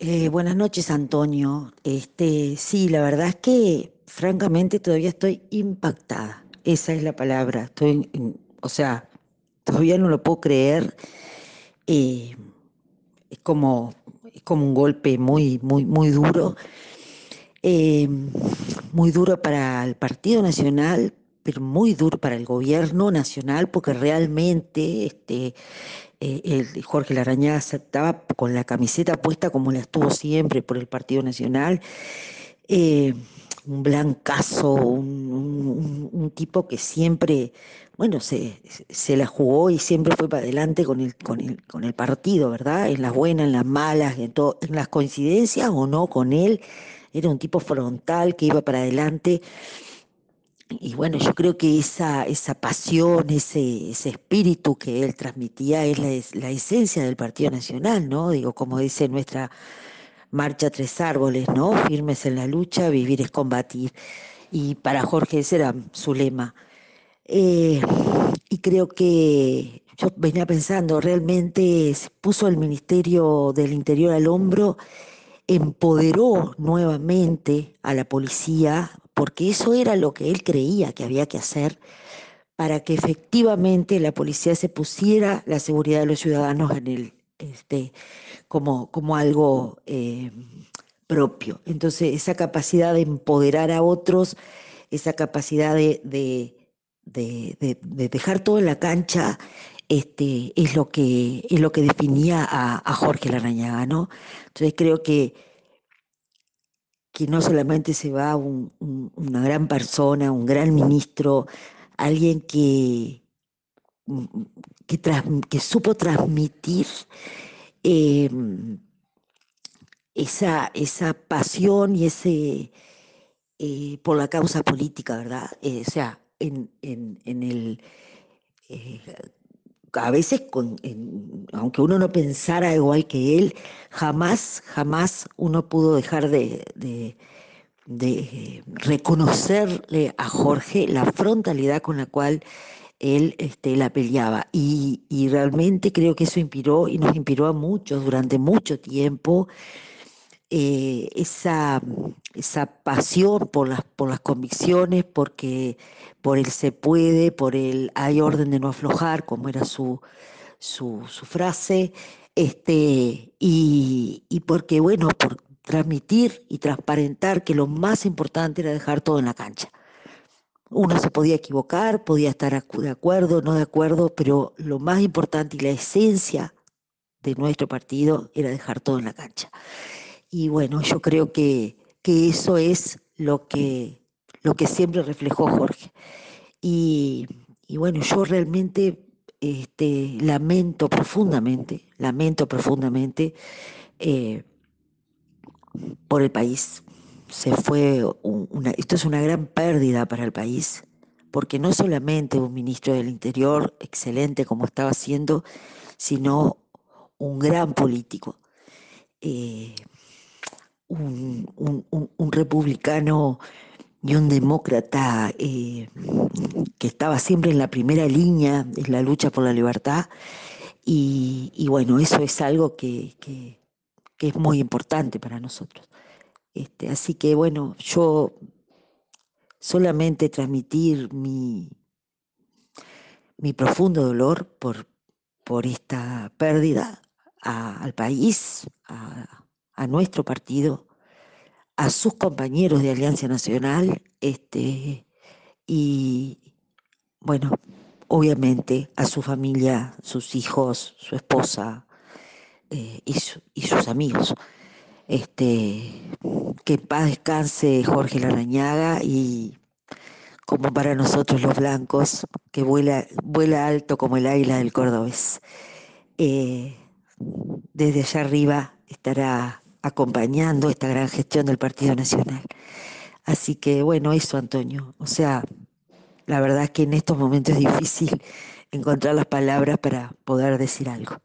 eh, buenas noches, Antonio. Este, sí, la verdad es que francamente todavía estoy impactada. Esa es la palabra. Estoy, o sea, todavía no lo puedo creer. Eh, es como, es como un golpe muy, muy, muy duro. Eh, muy duro para el Partido Nacional, pero muy duro para el gobierno nacional, porque realmente este, eh, el Jorge Larañaga estaba con la camiseta puesta como la estuvo siempre por el Partido Nacional. Eh, un blancazo, un, tipo que siempre, bueno, se, se, la jugó y siempre fue para adelante con el, con el, con el partido, ¿verdad? En las buenas, en las malas, en, en las coincidencias o no con él. Era un tipo frontal que iba para adelante y bueno, yo creo que esa, esa pasión, ese, ese espíritu que él transmitía es la, esencia del Partido Nacional, ¿no? Digo, como dice nuestra marcha Tres Árboles, ¿no? Firmes en la lucha, vivir es combatir. Y para Jorge ese era su lema. Eh, y creo que yo venía pensando, realmente se puso el Ministerio del Interior al hombro, empoderó nuevamente a la policía, porque eso era lo que él creía que había que hacer para que efectivamente la policía se pusiera la seguridad de los ciudadanos en el, este, como, como algo eh, propio. Entonces, esa capacidad de empoderar a otros, esa capacidad de, de, dejar todo en la cancha, este, es, lo que, es lo que definía a, Jorge Larañaga, ¿no? Entonces creo que que no solamente se va una gran persona, un gran ministro, alguien que, que, supo transmitir em, esa, esa pasión y ese eh, por la causa política, ¿verdad? Eh, o sea, en, el eh, a veces, aunque uno no pensara igual que él, jamás, jamás uno pudo dejar de, reconocerle a Jorge la frontalidad con la cual él este, la peleaba. Y, y, realmente creo que eso inspiró y nos inspiró a muchos durante mucho tiempo. Eh, esa, esa pasión por las, por las convicciones, porque por el se puede, por el hay orden de no aflojar, como era su, su, frase, este, y, y, porque, bueno, por transmitir y transparentar que lo más importante era dejar todo en la cancha. Uno se podía equivocar, podía estar de acuerdo, no de acuerdo, pero lo más importante y la esencia de nuestro partido era dejar todo en la cancha. Y bueno, yo creo que, eso es lo que, lo que siempre reflejó Jorge. Y, bueno, yo realmente este, lamento profundamente, lamento profundamente eh, por el país. Se fue una, esto es una gran pérdida para el país, porque no solamente un ministro del Interior excelente como estaba haciendo, sino un gran político. Eh, un, republicano y un demócrata eh, que estaba siempre en la primera línea en la lucha por la libertad. Y, bueno, eso es algo que, es muy importante para nosotros. Este, así que bueno, yo solamente transmitir mi, mi profundo dolor por, por esta pérdida al país, a nuestro partido, a sus compañeros de Alianza Nacional, este, y bueno, obviamente a su familia, sus hijos, su esposa eh, y, sus amigos. Este, que en paz descanse Jorge Larañaga y como para nosotros los blancos, que vuela, vuela alto como el águila del cordobés. Eh, desde allá arriba estará acompañando esta gran gestión del Partido Nacional. Así que bueno, eso Antonio. O sea, la verdad es que en estos momentos es difícil encontrar las palabras para poder decir algo.